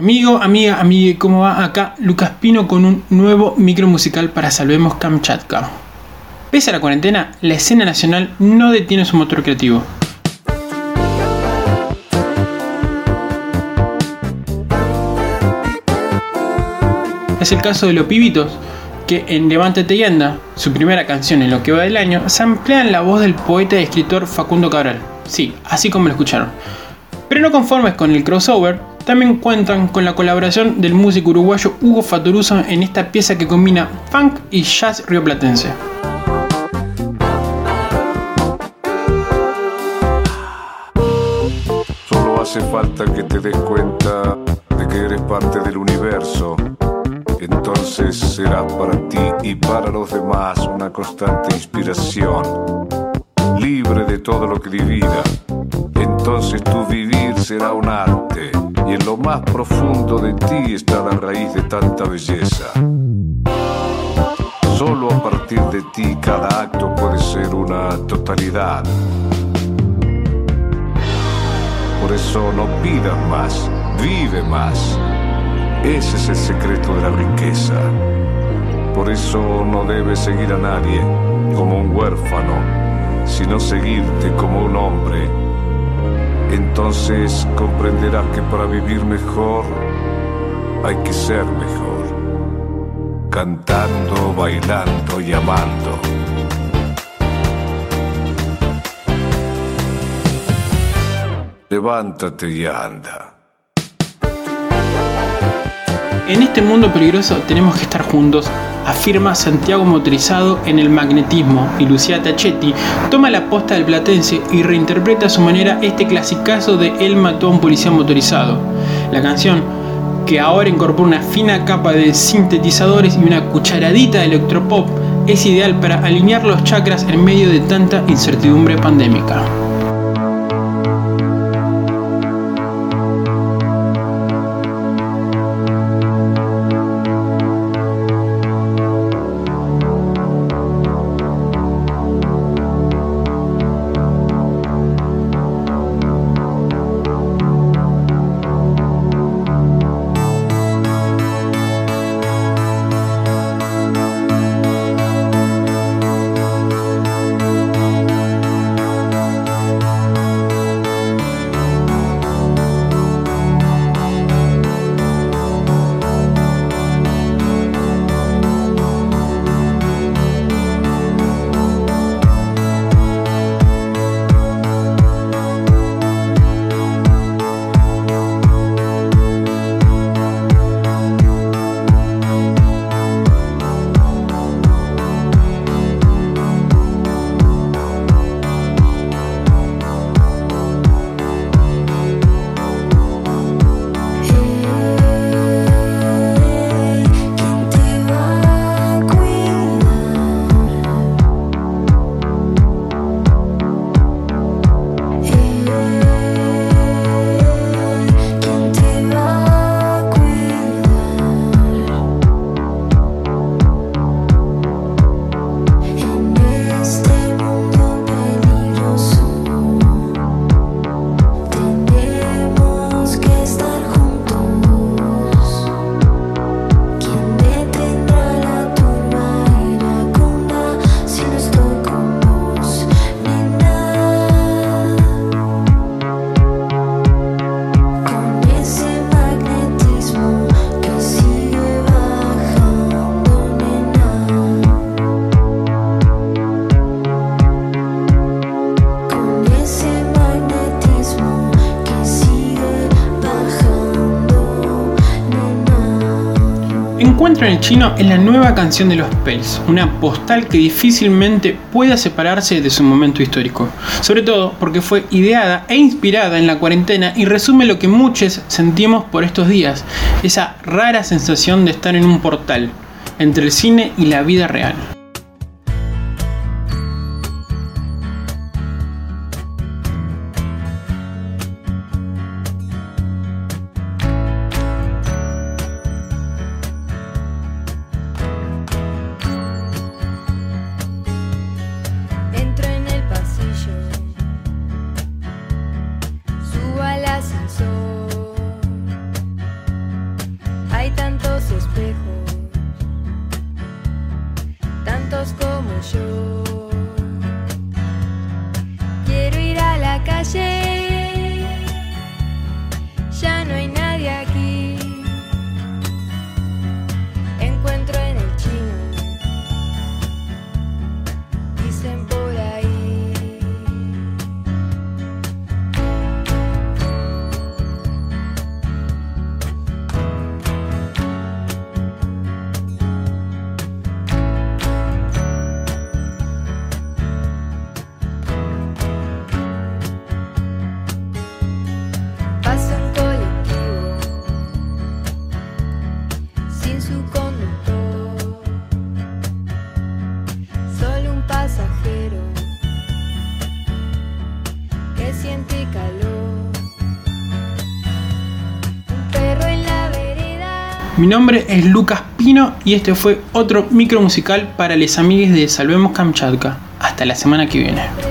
Amigo, amiga, amigue, ¿cómo va? Acá Lucas Pino con un nuevo micro musical para Salvemos Kamchatka. Pese a la cuarentena, la escena nacional no detiene su motor creativo. Es el caso de los pibitos, que en Levántate y anda, su primera canción en lo que va del año, se emplean la voz del poeta y escritor Facundo Cabral. Sí, así como lo escucharon. Pero no conformes con el crossover, también cuentan con la colaboración del músico uruguayo Hugo Fatoruso en esta pieza que combina funk y jazz rioplatense. Solo hace falta que te des cuenta de que eres parte del universo. Entonces serás para ti y para los demás una constante inspiración, libre de todo lo que divida. Entonces tu vivir será un arte y en lo más profundo de ti está la raíz de tanta belleza. Solo a partir de ti cada acto puede ser una totalidad. Por eso no pidas más, vive más. Ese es el secreto de la riqueza. Por eso no debes seguir a nadie como un huérfano, sino seguirte como un hombre entonces comprenderás que para vivir mejor hay que ser mejor, cantando, bailando y amando. Levántate y anda. En este mundo peligroso tenemos que estar juntos afirma Santiago Motorizado en El Magnetismo y Lucía Tachetti toma la posta del platense y reinterpreta a su manera este clasicazo de Él mató a un policía motorizado. La canción, que ahora incorpora una fina capa de sintetizadores y una cucharadita de electropop, es ideal para alinear los chakras en medio de tanta incertidumbre pandémica. En el chino en la nueva canción de los Pels, una postal que difícilmente pueda separarse de su momento histórico, sobre todo porque fue ideada e inspirada en la cuarentena y resume lo que muchos sentimos por estos días, esa rara sensación de estar en un portal entre el cine y la vida real. 多么羞。siente calor. Un perro en la vereda. Mi nombre es Lucas Pino y este fue otro micro musical para les amigues de Salvemos Kamchatka. Hasta la semana que viene.